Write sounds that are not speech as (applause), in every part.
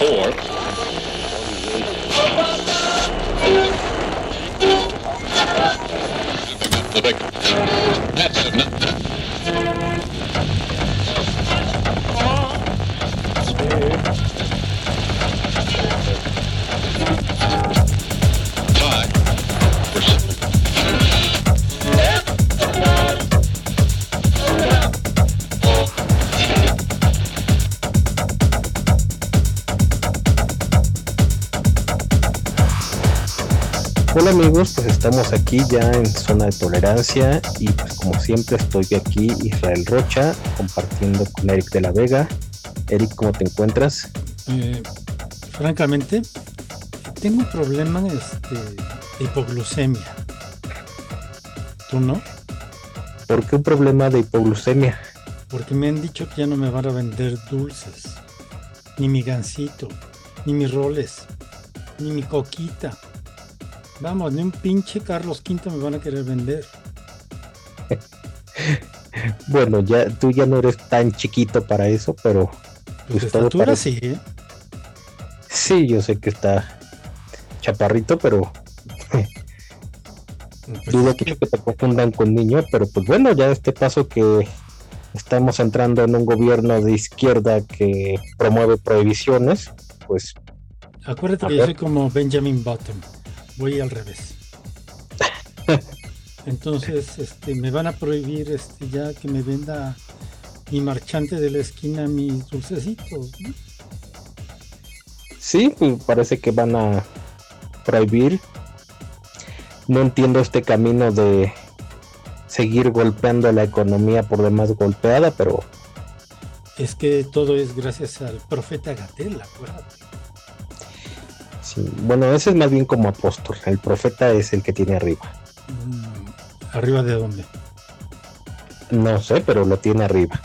four. The big. That's it. Hola amigos, pues estamos aquí ya en zona de tolerancia y pues como siempre estoy aquí Israel Rocha compartiendo con Eric de la Vega. Eric, ¿cómo te encuentras? Eh, francamente, tengo un problema este, de hipoglucemia. ¿Tú no? ¿Por qué un problema de hipoglucemia? Porque me han dicho que ya no me van a vender dulces, ni mi gansito, ni mis roles, ni mi coquita. Vamos, ni un pinche Carlos V me van a querer vender. (laughs) Bueno, ya tú ya no eres tan chiquito para eso, pero Pues de Pues estatura parece- sí, ¿eh? sí, yo sé que está chaparrito, pero (laughs) dudo que, que- te confundan con niño, pero pues bueno, ya este paso que estamos entrando en un gobierno de izquierda que promueve prohibiciones, pues Acuérdate que yo soy como Benjamin Button. Voy al revés. Entonces, este, me van a prohibir este, ya que me venda mi marchante de la esquina mis dulcecitos. ¿no? Sí, pues parece que van a prohibir. No entiendo este camino de seguir golpeando la economía por demás golpeada, pero Es que todo es gracias al profeta Gatel, acuérdate. Sí, bueno, ese es más bien como apóstol. El profeta es el que tiene arriba. Mm, ¿Arriba de dónde? No sé, pero lo tiene arriba.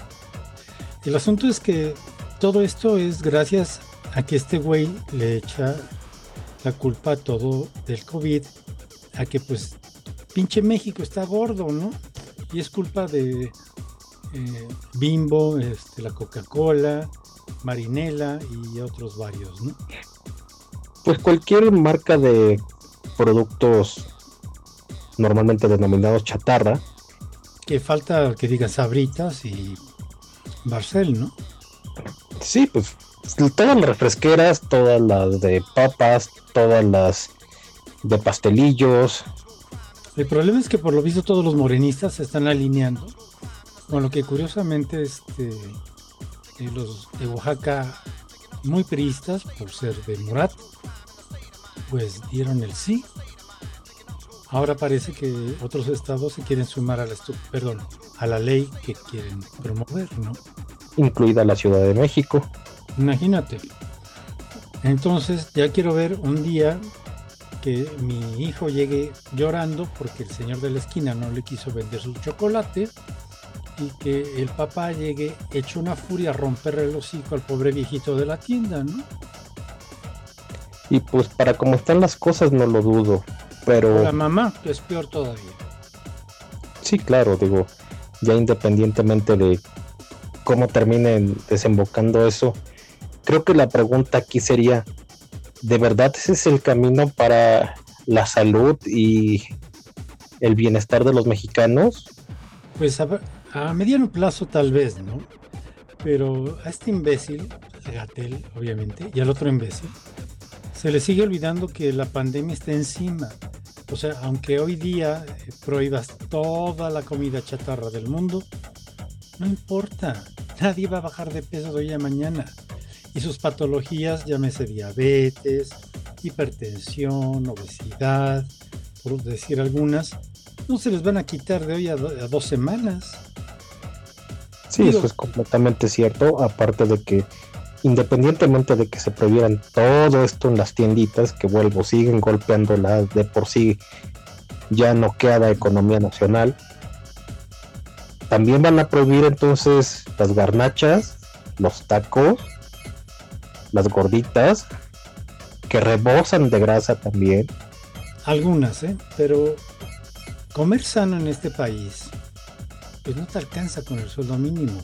El asunto es que todo esto es gracias a que este güey le echa la culpa a todo del COVID, a que pues pinche México está gordo, ¿no? Y es culpa de eh, Bimbo, este, la Coca-Cola, Marinela y otros varios, ¿no? Pues cualquier marca de productos normalmente denominados chatarra, Que falta que diga Sabritas y Barcel, ¿no? sí, pues todas las refresqueras, todas las de papas, todas las de pastelillos, El problema es que por lo visto todos los morenistas se están alineando, con lo que curiosamente este, eh, los de Oaxaca, muy priistas por ser de Murat, pues dieron el sí. Ahora parece que otros estados se quieren sumar a la, perdón, a la ley que quieren promover, ¿no? incluida la Ciudad de México. Imagínate. Entonces ya quiero ver un día que mi hijo llegue llorando porque el señor de la esquina no le quiso vender su chocolate y que el papá llegue hecho una furia a romperle el hocico al pobre viejito de la tienda, ¿no? Y pues para como están las cosas no lo dudo. Pero La mamá, que es peor todavía. sí, claro, digo, ya independientemente de cómo terminen desembocando eso, creo que la pregunta aquí sería, ¿de verdad ese es el camino para la salud y el bienestar de los mexicanos? Pues a, mediano plazo tal vez, ¿no? Pero a este imbécil, a Gatel, obviamente, y al otro imbécil, se le sigue olvidando que la pandemia está encima. O sea, aunque hoy día eh, prohíbas toda la comida chatarra del mundo, no importa. Nadie va a bajar de peso de hoy a mañana. Y sus patologías, llámese diabetes, hipertensión, obesidad, por decir algunas, no se les van a quitar de hoy a dos semanas. Sí, Digo- eso es completamente cierto, aparte de que independientemente de que se prohibieran todo esto en las tienditas, que vuelvo, siguen golpeando la de por sí ya noqueada economía nacional, también van a prohibir entonces las garnachas, los tacos, las gorditas, que rebosan de grasa también. Algunas, ¿eh? Pero comer sano en este país, pues no te alcanza con el sueldo mínimo.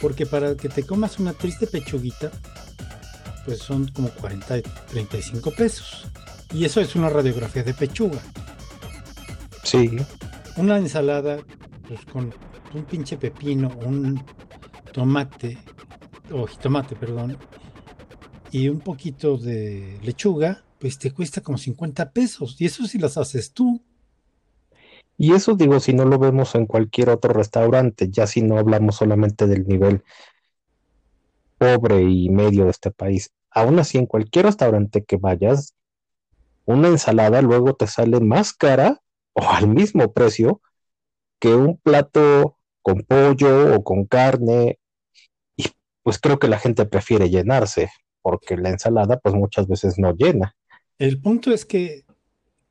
Porque para que te comas una triste pechuguita, pues son como 40, 35 pesos. Y eso es una radiografía de pechuga. Sí. Una ensalada, pues con un pinche pepino, un tomate, o jitomate, perdón, y un poquito de lechuga, pues te cuesta como 50 pesos. Y eso si las haces tú. Y eso digo, si no lo vemos en cualquier otro restaurante, ya si no hablamos solamente del nivel pobre y medio de este país. Aún así, en cualquier restaurante que vayas, una ensalada luego te sale más cara o (laughs) al mismo precio que un plato con pollo o con carne. Y pues creo que la gente prefiere llenarse, porque la ensalada pues muchas veces no llena. El punto es que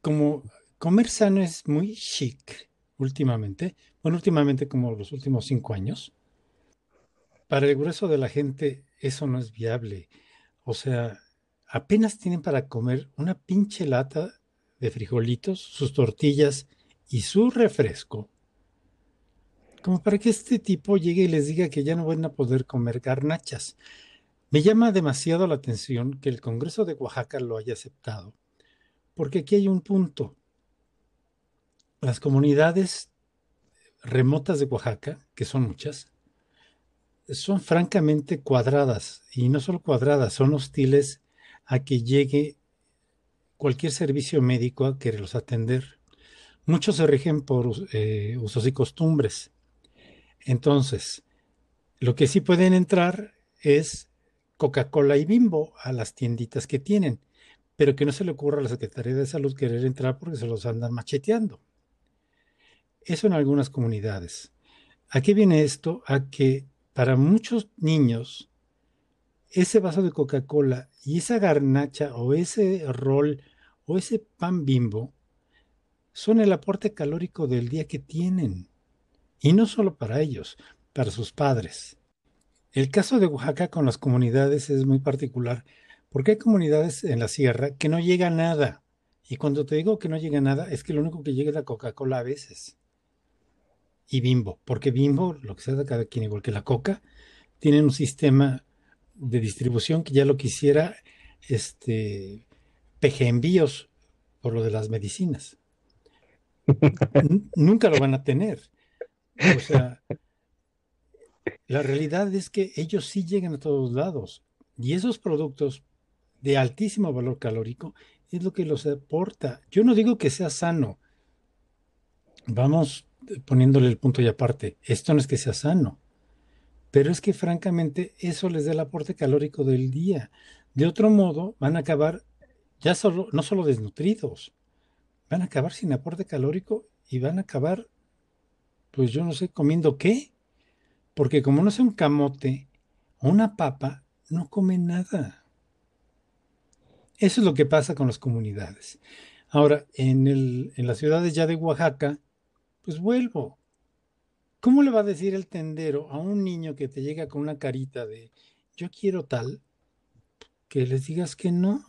como comer sano es muy chic últimamente, bueno, últimamente como los últimos cinco años, para el grueso de la gente eso no es viable. O sea, apenas tienen para comer una pinche lata de frijolitos, sus tortillas y su refresco. Como para que este tipo llegue y les diga que ya no van a poder comer garnachas. Me llama demasiado la atención que el Congreso de Oaxaca lo haya aceptado, porque aquí hay un punto. Las comunidades remotas de Oaxaca, que son muchas, son francamente cuadradas y no solo cuadradas, son hostiles a que llegue cualquier servicio médico a quererlos atender. Muchos se rigen por eh, usos y costumbres. Entonces, lo que sí pueden entrar es Coca-Cola y Bimbo a las tienditas que tienen, pero que no se le ocurra a la Secretaría de Salud querer entrar porque se los andan macheteando. Eso en algunas comunidades. Aquí viene esto a que para muchos niños, ese vaso de Coca-Cola y esa garnacha o ese rol o ese pan bimbo son el aporte calórico del día que tienen. Y no solo para ellos, para sus padres. El caso de Oaxaca con las comunidades es muy particular, porque hay comunidades en la sierra que no llega nada. Y cuando te digo que no llega nada, es que lo único que llega es la Coca-Cola a veces y Bimbo, porque Bimbo, lo que sea de cada quien, igual que la Coca, tienen un sistema de distribución que ya lo quisiera este PG envíos por lo de las medicinas. Nunca lo van a tener. O sea, la realidad es que ellos sí llegan a todos lados y esos productos de altísimo valor calórico es lo que los aporta. Yo no digo que sea sano. Vamos poniéndole el punto y aparte, esto no es que sea sano, pero es que francamente eso les da el aporte calórico del día. De otro modo, van a acabar ya solo, no solo desnutridos, van a acabar sin aporte calórico y van a acabar, pues yo no sé, comiendo qué, porque como no sea un camote o una papa, no comen nada. Eso es lo que pasa con las comunidades. Ahora, en, el, en las ciudades ya de Oaxaca, pues vuelvo. ¿Cómo le va a decir el tendero a un niño que te llega con una carita de yo quiero tal, que les digas que no?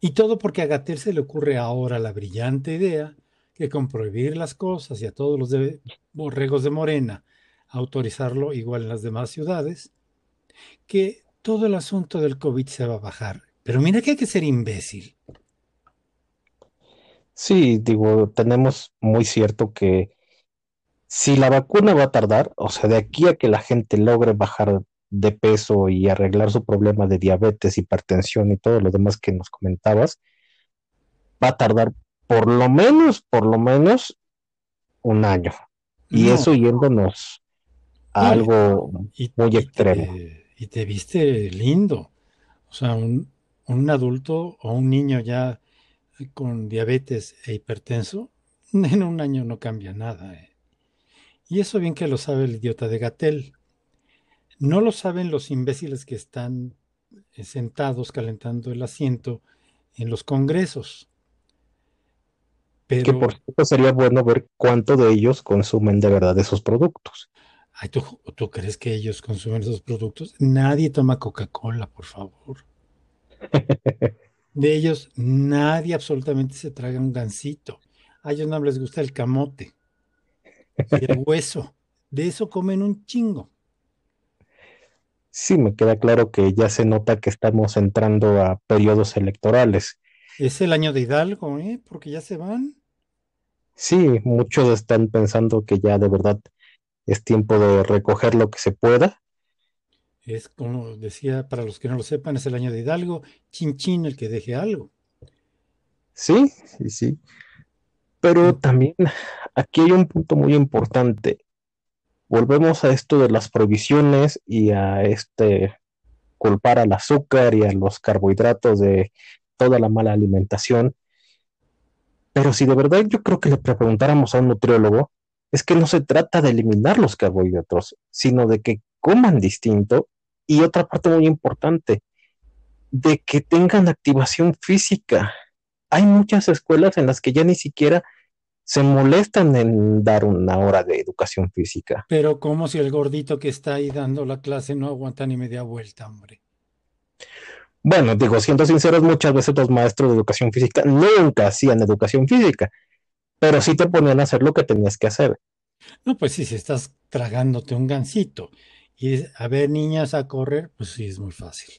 Y todo porque a Gatel se le ocurre ahora la brillante idea que con prohibir las cosas y a todos los borregos de Morena autorizarlo igual en las demás ciudades, que todo el asunto del COVID se va a bajar. Pero mira que hay que ser imbécil. Sí, digo, tenemos muy cierto que si la vacuna va a tardar, o sea, de aquí a que la gente logre bajar de peso y arreglar su problema de diabetes, hipertensión y todo lo demás que nos comentabas, va a tardar por lo menos, por lo menos un año. Y eso yéndonos a algo muy extremo. y te viste lindo. O sea, un, un adulto o un niño ya con diabetes e hipertenso, (laughs) en un año no cambia nada. ¿eh? Y eso bien que lo sabe el idiota de Gatel. No lo saben los imbéciles que están eh, sentados calentando el asiento en los congresos. Pero, que por cierto sería bueno ver cuánto de ellos consumen de verdad esos productos. Ay, ¿tú, ¿tú crees que ellos consumen esos productos? Nadie toma Coca-Cola, por favor. (laughs) De ellos nadie absolutamente se traga un gansito. A ellos no les gusta el camote y el (laughs) hueso. De eso comen un chingo. Sí, me queda claro que ya se nota que estamos entrando a periodos electorales. Es el año de Hidalgo, ¿eh? Porque ya se van. Sí, muchos están pensando que ya de verdad es tiempo de recoger lo que se pueda. Es como decía, para los que no lo sepan, es el año de Hidalgo, chin chin el que deje algo. Sí, sí, sí. Pero también aquí hay un punto muy importante. Volvemos a esto de las prohibiciones y a este culpar al azúcar y a los carbohidratos de toda la mala alimentación. Pero si de verdad yo creo que le preguntáramos a un nutriólogo, es que no se trata de eliminar los carbohidratos, sino de que coman distinto y otra parte muy importante, de que tengan activación física. Hay muchas escuelas en las que ya ni siquiera se molestan en dar una hora de educación física. Pero como si el gordito que está ahí dando la clase no aguanta ni media vuelta, hombre. Bueno, digo, siendo sinceros, muchas veces los maestros de educación física nunca hacían educación física, pero sí te ponían a hacer lo que tenías que hacer. No, pues sí, si estás tragándote un gansito y a ver niñas a correr, pues sí, es muy fácil.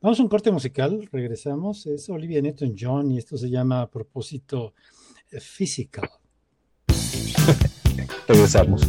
Vamos a un corte musical, regresamos, es Olivia Newton-John y esto se llama a propósito eh, Physical. (laughs) Regresamos.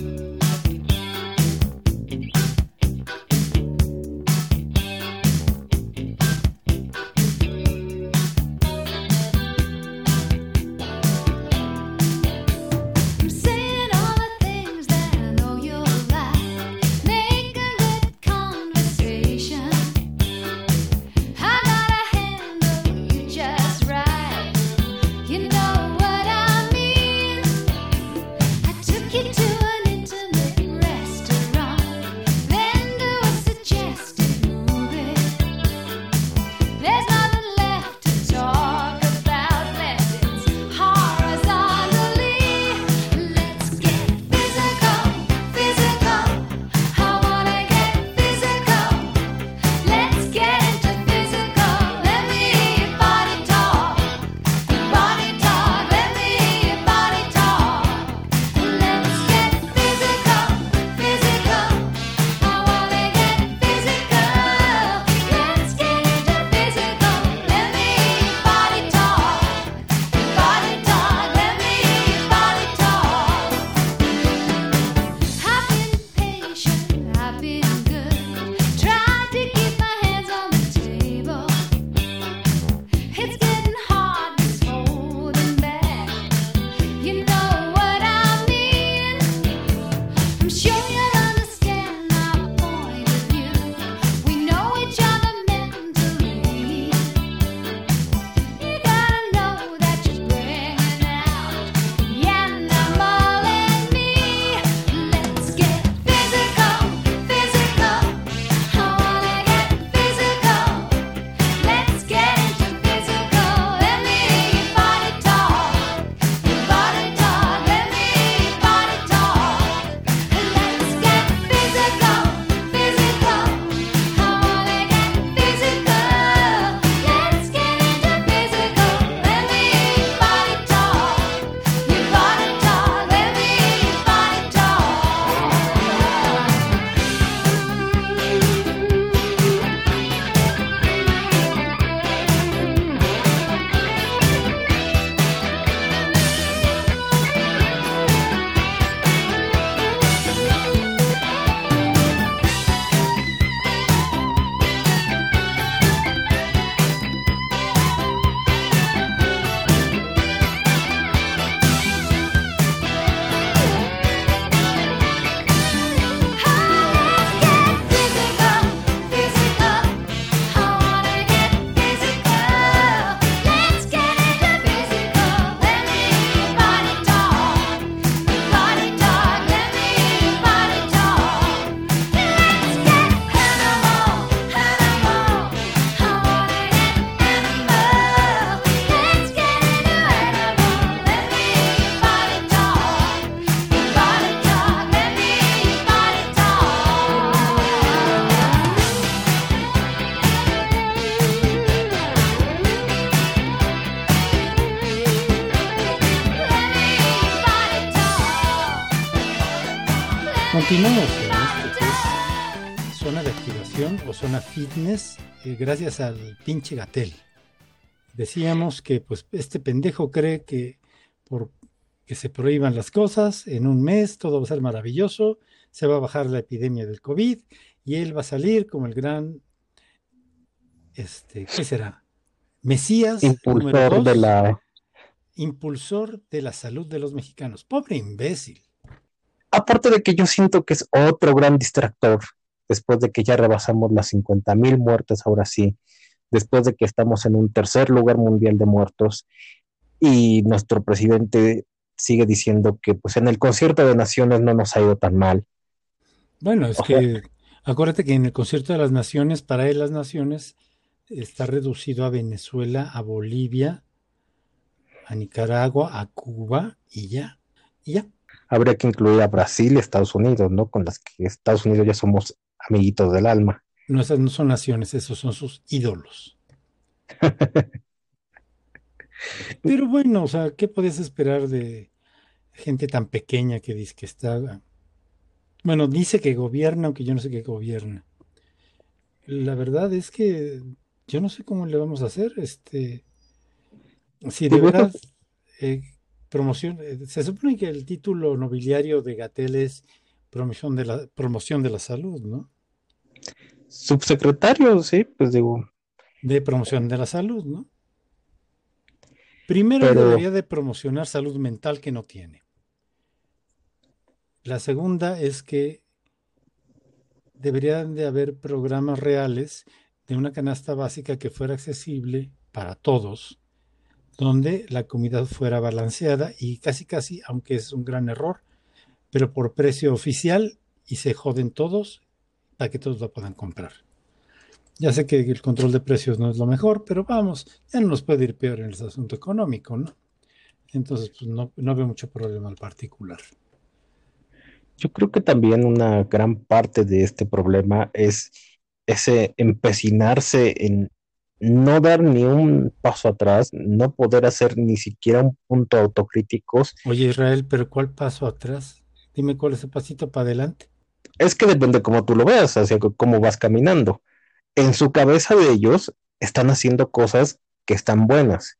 Continuamos en esto que es zona de activación o zona fitness eh, gracias al pinche Gatel. Decíamos que pues este pendejo cree que por que se prohíban las cosas, en un mes todo va a ser maravilloso, se va a bajar la epidemia del COVID y él va a salir como el gran, este, ¿qué será? Mesías, Impulsor dos, de la. impulsor de la salud de los mexicanos. Pobre imbécil. Aparte de que yo siento que es otro gran distractor, después de que ya rebasamos las 50 mil muertes, ahora sí, después de que estamos en un tercer lugar mundial de muertos, y nuestro presidente sigue diciendo que pues en el concierto de naciones no nos ha ido tan mal. Bueno, es que acuérdate que en el concierto de las naciones, para él las naciones está reducido a Venezuela, a Bolivia, a Nicaragua, a Cuba y ya. Y ya. Habría que incluir a Brasil y Estados Unidos, ¿no? Con las que Estados Unidos ya somos amiguitos del alma. No, esas no son naciones, esos son sus ídolos. (laughs) Pero bueno, o sea, ¿qué puedes esperar de gente tan pequeña que dice que está... Bueno, dice que gobierna, aunque yo no sé qué gobierna. La verdad es que yo no sé cómo le vamos a hacer. Este, si de verdad eh, promoción, eh, se supone que el título nobiliario de Gatel es promoción de la promoción de la salud, ¿no? Subsecretario, sí, pues digo, de promoción de la salud, ¿no? Primero Pero- debería de promocionar salud mental que no tiene. La segunda es que deberían de haber programas reales de una canasta básica que fuera accesible para todos, donde la comida fuera balanceada y casi casi, aunque es un gran error, pero por precio oficial y se joden todos para que todos lo puedan comprar. Ya sé que el control de precios no es lo mejor, pero vamos, ya no nos puede ir peor en el asunto económico, ¿no? Entonces, pues no, no veo mucho problema al particular. yo creo que también una gran parte de este problema es ese empecinarse en no dar ni un paso atrás, no poder hacer ni siquiera un punto autocríticos. Oye, Israel, pero ¿cuál paso atrás? Dime cuál es el pasito para adelante. Es que depende cómo tú lo veas, hacia cómo vas caminando. En su cabeza de ellos están haciendo cosas que están buenas.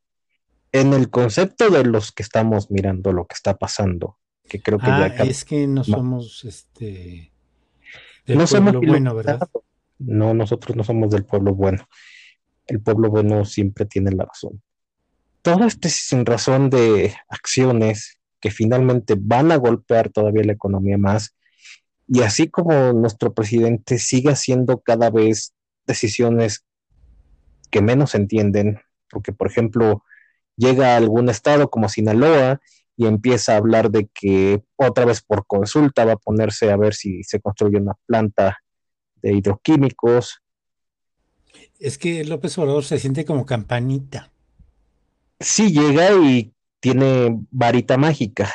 En el concepto de los que estamos mirando lo que está pasando, que creo que Ah, ya cam- es que no somos este del no somos pueblo bueno, ¿verdad? No, nosotros no somos del pueblo bueno. El pueblo bueno siempre tiene la razón. Todo este sin razón de acciones que finalmente van a golpear todavía la economía más. Y así como nuestro presidente sigue haciendo cada vez decisiones que menos entienden, porque por ejemplo llega a algún estado como Sinaloa y empieza a hablar de que otra vez por consulta va a ponerse a ver si se construye una planta de hidroquímicos. Es que López Obrador se siente como campanita. Sí llega y tiene varita mágica.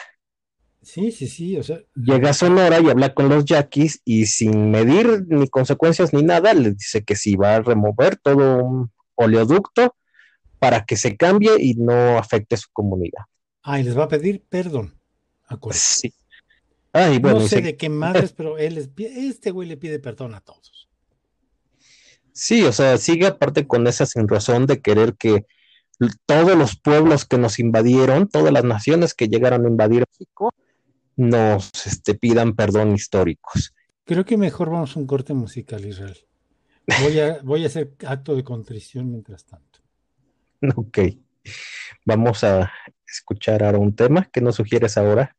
Sí, sí, sí, o sea, Llega a Sonora y habla con los yaquis y sin medir ni consecuencias ni nada, les dice que sí va a remover todo un oleoducto para que se cambie y no afecte su comunidad. ah, y les va a pedir perdón. Acuérdate. Sí. Ay, bueno, no sé se- de qué (laughs) madres, pero él les este güey le pide perdón a todos. Sí, o sea, sigue aparte con esa sin razón de querer que todos los pueblos que nos invadieron, todas las naciones que llegaron a invadir México, nos este, pidan perdón históricos. Creo que mejor vamos a un corte musical, Israel. Voy a, (laughs) voy a hacer acto de contrición mientras tanto. (laughs) Ok, vamos a escuchar ahora un tema que nos sugieres ahora.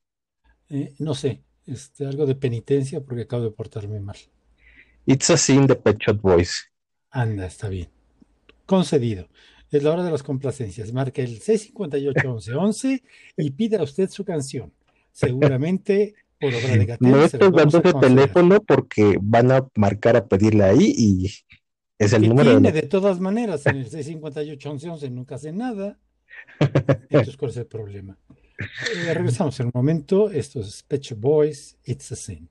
Eh, no sé, este, algo de penitencia porque acabo de portarme mal. It's a Sin de Pet Shop Boys. Anda, está bien. Concedido. Es la hora de las complacencias. Marca el 658-1111 y pida usted su canción. Seguramente por obra de Gatell (laughs) No a ese conceder. teléfono porque van a marcar a pedirle ahí y es el que número tiene de... de todas maneras en el 658-1111 nunca hace nada. (laughs) Entonces, ¿cuál es el problema? Eh, regresamos en un momento. Esto es Pet Boys, It's a Sin.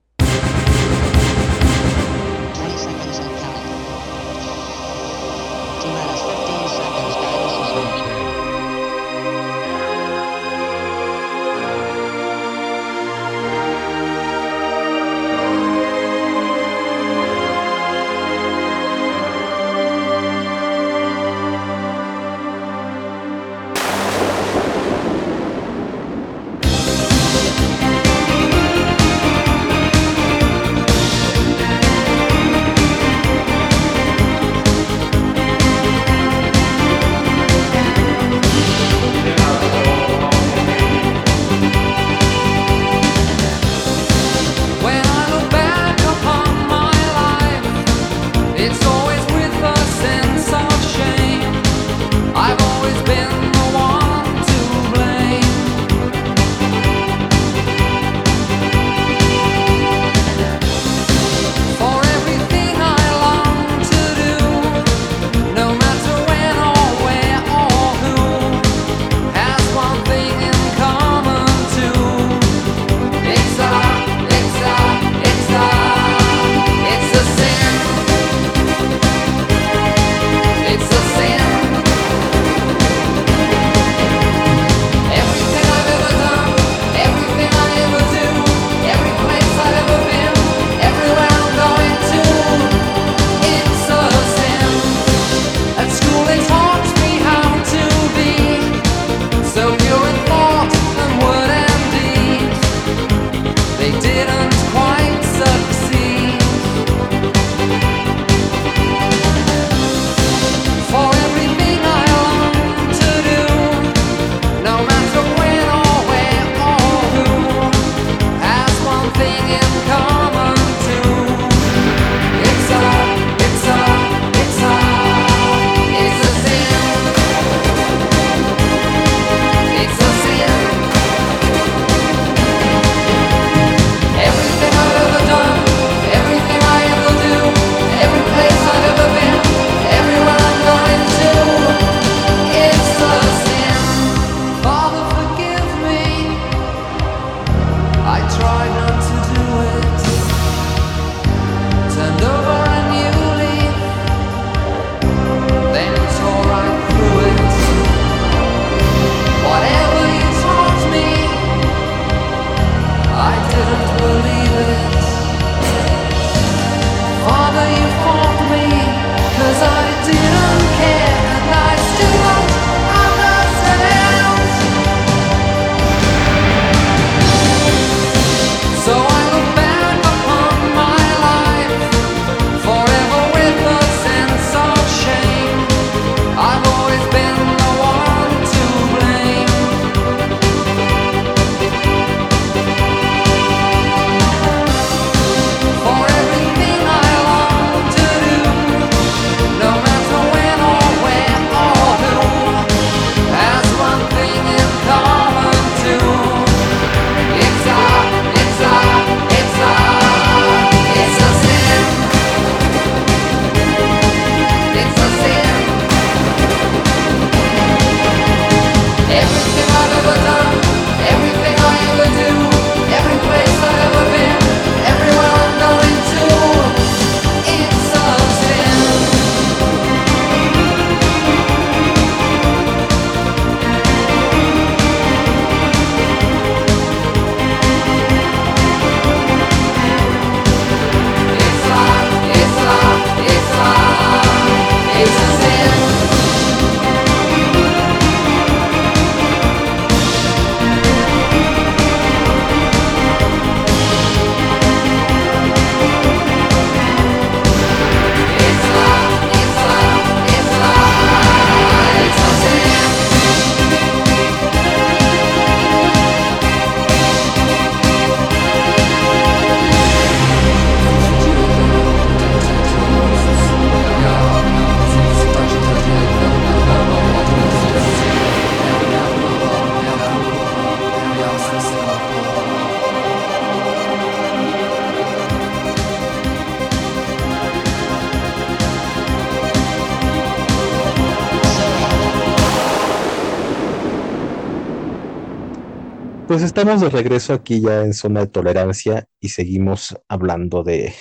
Estamos de regreso aquí ya en zona de tolerancia y seguimos hablando de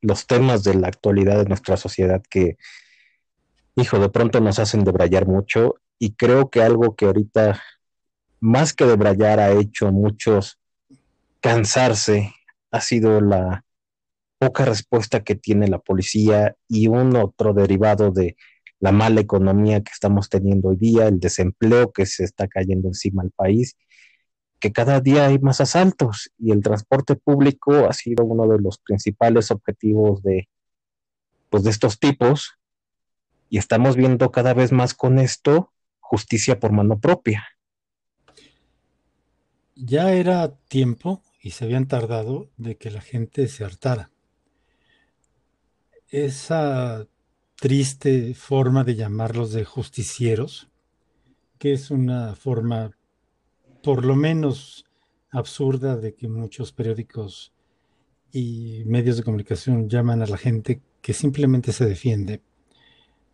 los temas de la actualidad de nuestra sociedad que, hijo, de pronto nos hacen debrayar mucho y creo que algo que ahorita, más que debrayar, ha hecho a muchos cansarse ha sido la poca respuesta que tiene la policía y un otro derivado de la mala economía que estamos teniendo hoy día, el desempleo que se está cayendo encima al país, que cada día hay más asaltos y el transporte público ha sido uno de los principales objetivos de, pues, de estos tipos y estamos viendo cada vez más con esto justicia por mano propia. Ya era tiempo y se habían tardado de que la gente se hartara. Esa triste forma de llamarlos de justicieros, que es una forma por lo menos absurda de que muchos periódicos y medios de comunicación llaman a la gente que simplemente se defiende,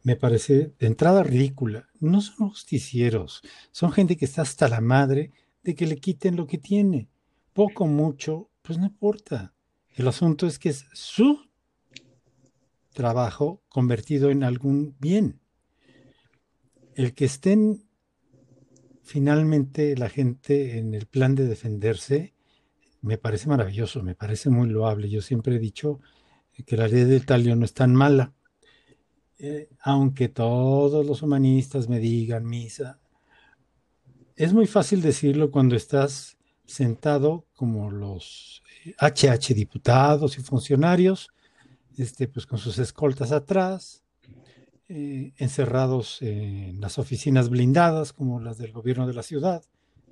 me parece de entrada ridícula. No son justicieros, son gente que está hasta la madre de que le quiten lo que tiene. Poco, mucho, pues no importa. El asunto es que es su trabajo convertido en algún bien. El que estén finalmente la gente en el plan de defenderse me parece maravilloso, me parece muy loable. Yo siempre he dicho que la ley del talio no es tan mala. Eh, aunque todos los humanistas me digan misa, es muy fácil decirlo cuando estás sentado como los HH diputados y funcionarios, este, pues con sus escoltas atrás, eh, encerrados en las oficinas blindadas como las del gobierno de la ciudad,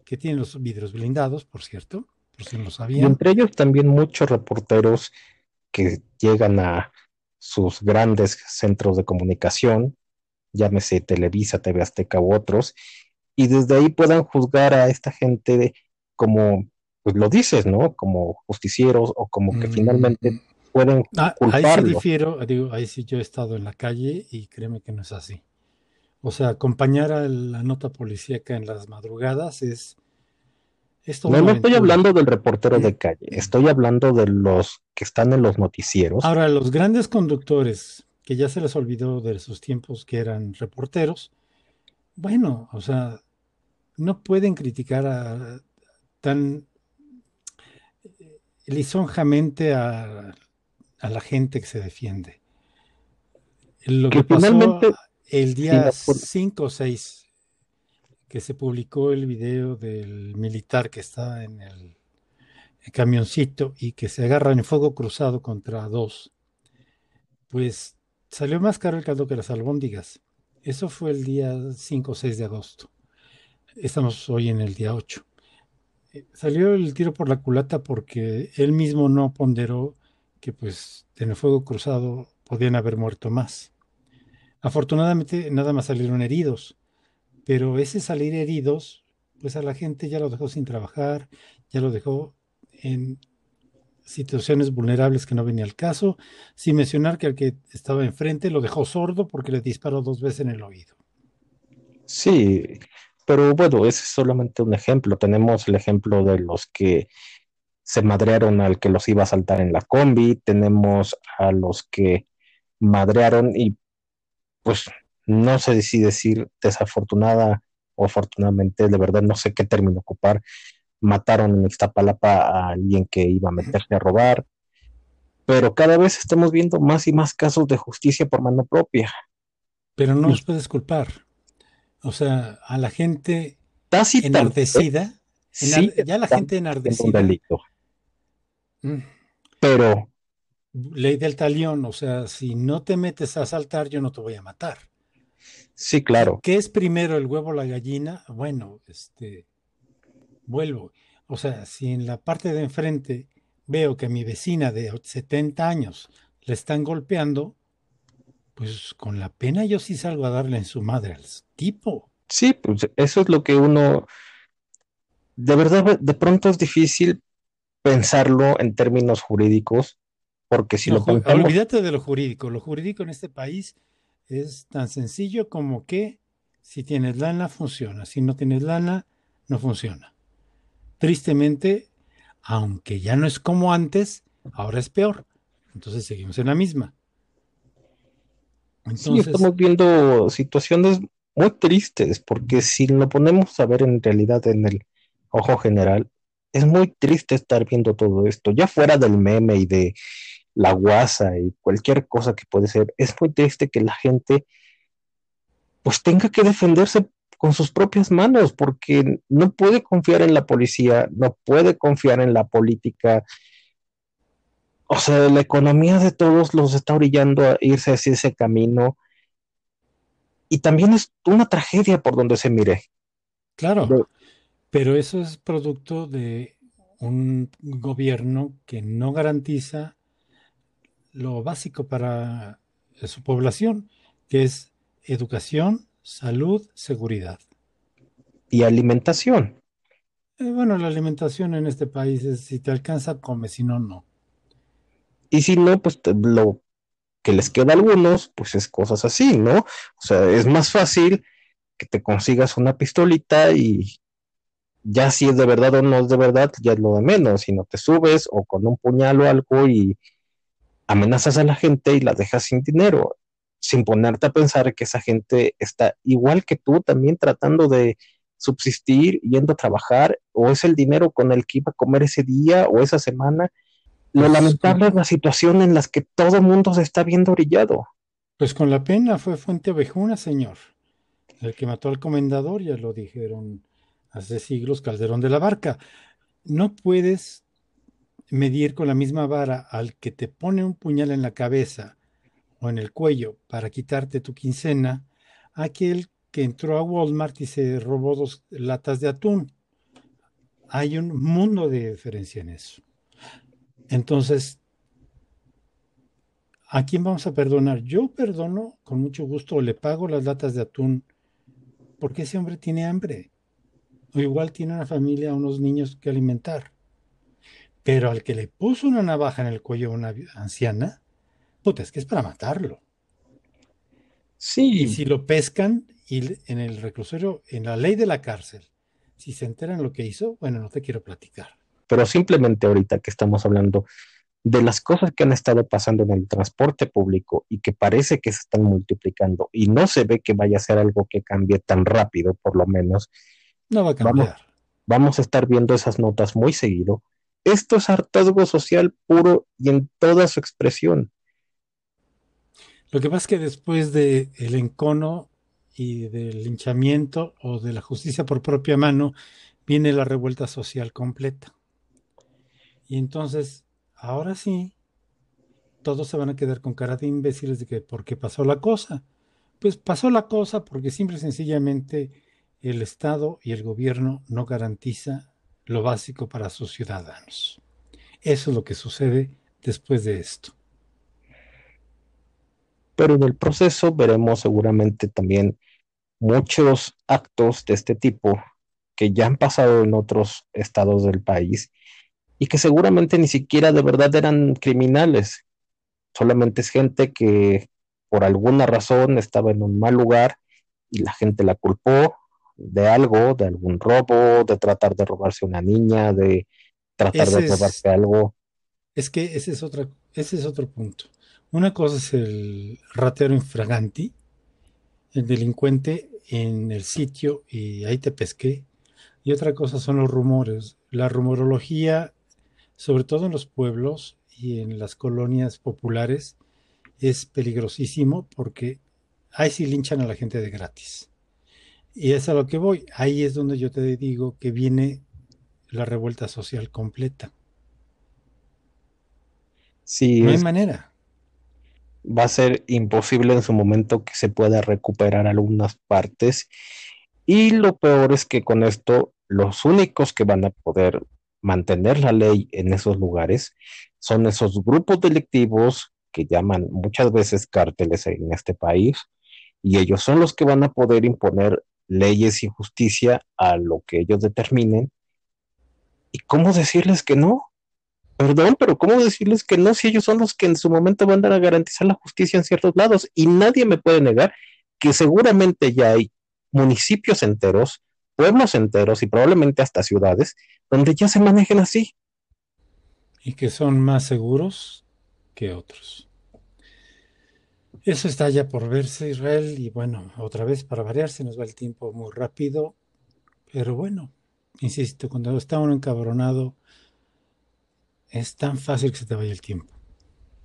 que tienen los vidrios blindados, por cierto, por si no lo Y sabían. entre ellos también muchos reporteros que llegan a sus grandes centros de comunicación, llámese Televisa, TV Azteca u otros, y desde ahí puedan juzgar a esta gente de- como, pues lo dices, ¿no? Como justicieros o como que Mm, finalmente pueden Ah, ahí sí difiero, digo, ahí sí yo he estado en la calle y créeme que no es así. O sea, acompañar a la nota policíaca en las madrugadas es, es toda No, no estoy hablando del reportero de calle, estoy hablando de los que están en los noticieros. Ahora, los grandes conductores, que ya se les olvidó de sus tiempos que eran reporteros, bueno, o sea, no pueden criticar a, tan eh, lisonjamente a, a la gente que se defiende. Lo Que que pasó finalmente, el día de acuerdo. 5 o 6, que se publicó el video del militar que está en el, el camioncito y que se agarran en fuego cruzado contra dos, pues salió más caro el caldo que las albóndigas. Eso fue el día 5 o 6 de agosto. Estamos hoy en el día 8. Eh, Salió el tiro por la culata porque él mismo no ponderó que pues en el fuego cruzado podían haber muerto más. Afortunadamente nada más salieron heridos, pero ese salir heridos, pues a la gente ya lo dejó sin trabajar, ya lo dejó en situaciones vulnerables que no venía al caso, sin mencionar que al que estaba enfrente lo dejó sordo porque le disparó dos veces en el oído. Sí, pero bueno, ese es solamente un ejemplo. Tenemos el ejemplo de los que se madrearon al que los iba a saltar en la combi, tenemos a los que madrearon y pues no sé si decir desafortunada o afortunadamente, de verdad no sé qué término ocupar, mataron en Iztapalapa a alguien que iba a meterse a robar, pero cada vez estamos viendo más y más casos de justicia por mano propia. Pero no los puedes culpar. O sea, a la gente enardecida, sí enar- ya la gente enardecida, delito, pero ley del talión, o sea, si no te metes a asaltar, yo no te voy a matar. sí, claro. ¿Qué es primero, el huevo o la gallina? Bueno, este, vuelvo. O sea, si en la parte de enfrente veo que a mi vecina de 70 años le están golpeando, pues con la pena yo sí salgo a darle en su madre al tipo. Sí, pues eso es lo que uno, de verdad, de pronto es difícil pensarlo en términos jurídicos, porque si No, lo pensamos, olvídate de lo jurídico. Lo jurídico en este país es tan sencillo como que si tienes lana, funciona. Si no tienes lana, no funciona. tristemente, aunque ya no es como antes, ahora es peor. Entonces seguimos en la misma. Sí, Entonces, estamos viendo situaciones muy tristes, porque si lo ponemos a ver en realidad en el ojo general, es muy triste estar viendo todo esto, ya fuera del meme y de la guasa y cualquier cosa que puede ser, es muy triste que la gente pues tenga que defenderse con sus propias manos, porque no puede confiar en la policía, no puede confiar en la política. O sea, la economía de todos los está orillando a irse hacia ese camino. Y también es una tragedia por donde se mire. claro, pero eso es producto de un gobierno que no garantiza lo básico para su población, que es educación, salud, seguridad. y alimentación. Eh, bueno, la alimentación en este país es si te alcanza, come, si no, no. Y si no, pues te- lo que les queda a algunos, pues es cosas así, ¿no? O sea, es más fácil que te consigas una pistolita y ya si es de verdad o no es de verdad, ya es lo de menos, si no te subes o con un puñal o algo y amenazas a la gente y la dejas sin dinero, sin ponerte a pensar que esa gente está igual que tú también tratando de subsistir, yendo a trabajar, o es el dinero con el que iba a comer ese día o esa semana. Lo Pues, lamentable es la situación en la que todo el mundo se está viendo orillado. Pues con la pena fue Fuente Ovejuna, señor. El que mató al comendador, ya lo dijeron hace siglos, Calderón de la Barca. No puedes medir con la misma vara al que te pone un puñal en la cabeza o en el cuello para quitarte tu quincena, aquel que entró a Walmart y se robó dos latas de atún. Hay un mundo de diferencia en eso. Entonces, ¿a quién vamos a perdonar? Yo perdono con mucho gusto le pago las latas de atún porque ese hombre tiene hambre. O igual tiene una familia, unos niños que alimentar. Pero al que le puso una navaja en el cuello a una anciana, puta, es que es para matarlo. Sí, Y si lo pescan y en el reclusorio, en la ley de la cárcel, si se enteran lo que hizo, bueno, no te quiero platicar. pero simplemente ahorita que estamos hablando de las cosas que han estado pasando en el transporte público y que parece que se están multiplicando y no se ve que vaya a ser algo que cambie tan rápido, por lo menos, No va a Vamos. cambiar. vamos a estar viendo esas notas muy seguido. Esto es hartazgo social puro y en toda su expresión. Lo que pasa es que después del encono y del linchamiento o de la justicia por propia mano, viene la revuelta social completa. Y entonces, ahora sí, todos se van a quedar con cara de imbéciles de que ¿por qué pasó la cosa? Pues pasó la cosa porque simple y sencillamente el Estado y el gobierno no garantiza lo básico para sus ciudadanos. Eso es lo que sucede después de esto. pero en el proceso veremos seguramente también muchos actos de este tipo que ya han pasado en otros estados del país y que seguramente ni siquiera de verdad eran criminales. Solamente es gente que por alguna razón estaba en un mal lugar y la gente la culpó de algo, de algún robo, de tratar de robarse una niña, de tratar Ese de es- robarse algo. Es que ese es otra, ese es otro punto. Una cosa es el ratero infraganti, el delincuente en el sitio y ahí te pesqué. Y otra cosa son los rumores. La rumorología, sobre todo en los pueblos y en las colonias populares, es peligrosísimo porque ahí sí linchan a la gente de gratis. Y es a lo que voy. Ahí es donde yo te digo que viene la revuelta social completa. Sí, No hay es- manera. va a ser imposible en su momento que se pueda recuperar algunas partes. Y lo peor es que con esto los únicos que van a poder mantener la ley en esos lugares son esos grupos delictivos que llaman muchas veces cárteles en este país y ellos son los que van a poder imponer leyes y justicia a lo que ellos determinen. ¿Y cómo decirles que no? Perdón, pero ¿cómo decirles que no si ellos son los que en su momento van a garantizar la justicia en ciertos lados? Y nadie me puede negar que seguramente ya hay municipios enteros, pueblos enteros y probablemente hasta ciudades donde ya se manejen así. y que son más seguros que otros. Eso está ya por verse, Israel, y bueno, otra vez para variar, se nos va el tiempo muy rápido, pero bueno, insisto, cuando está uno encabronado, es tan fácil que se te vaya el tiempo.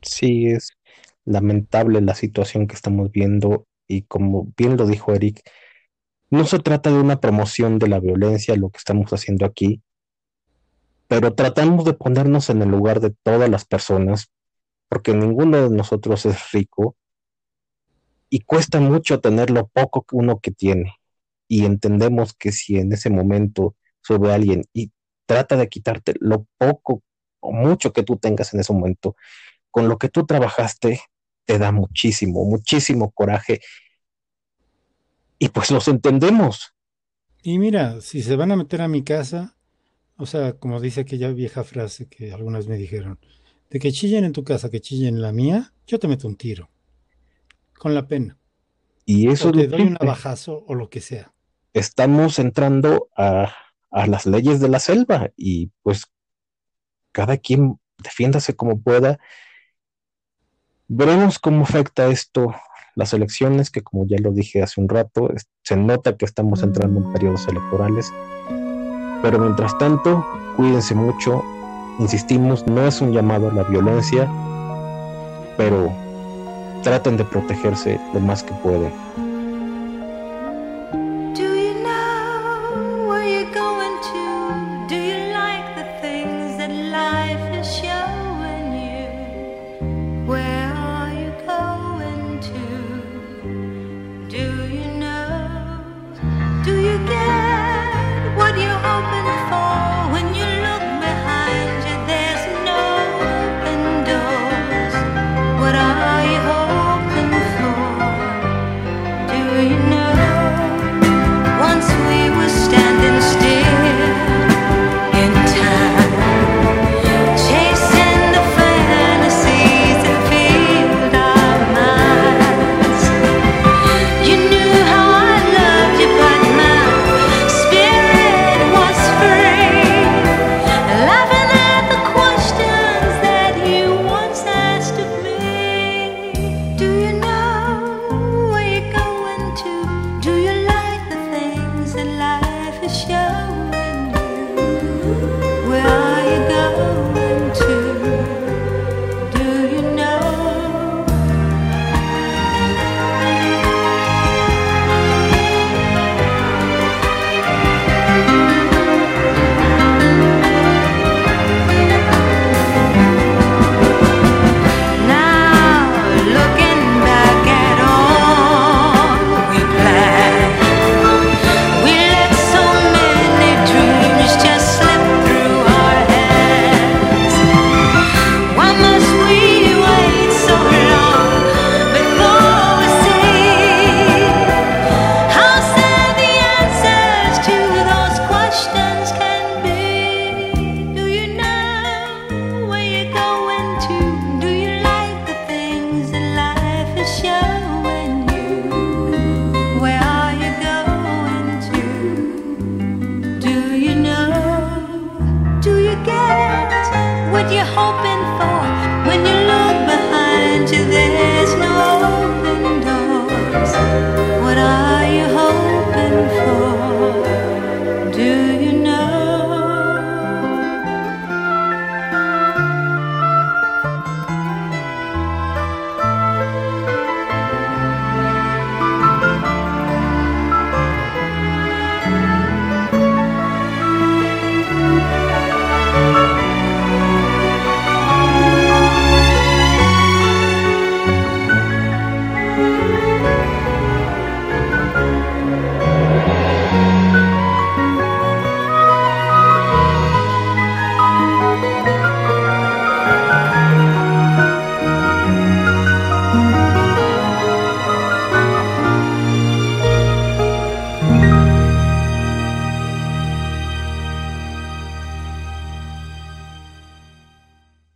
Sí, es lamentable la situación que estamos viendo y como bien lo dijo Eric, no se trata de una promoción de la violencia, lo que estamos haciendo aquí, pero tratamos de ponernos en el lugar de todas las personas, porque ninguno de nosotros es rico y cuesta mucho tener lo poco que uno que tiene. Y entendemos que si en ese momento sube alguien y trata de quitarte lo poco o mucho que tú tengas en ese momento, con lo que tú trabajaste, te da muchísimo, muchísimo coraje. Y pues los entendemos. Y mira, si se van a meter a mi casa, o sea, como dice aquella vieja frase que algunas me dijeron, de que chillen en tu casa, que chillen en la mía, yo te meto un tiro, con la pena, Y eso o te doy un navajazo o lo que sea. Estamos entrando a, a las leyes de la selva y pues cada quien defiéndase como pueda. Veremos cómo afecta esto las elecciones, que como ya lo dije hace un rato, se nota que estamos entrando en periodos electorales. Pero mientras tanto, cuídense mucho. Insistimos, no es un llamado a la violencia, pero traten de protegerse lo más que pueden.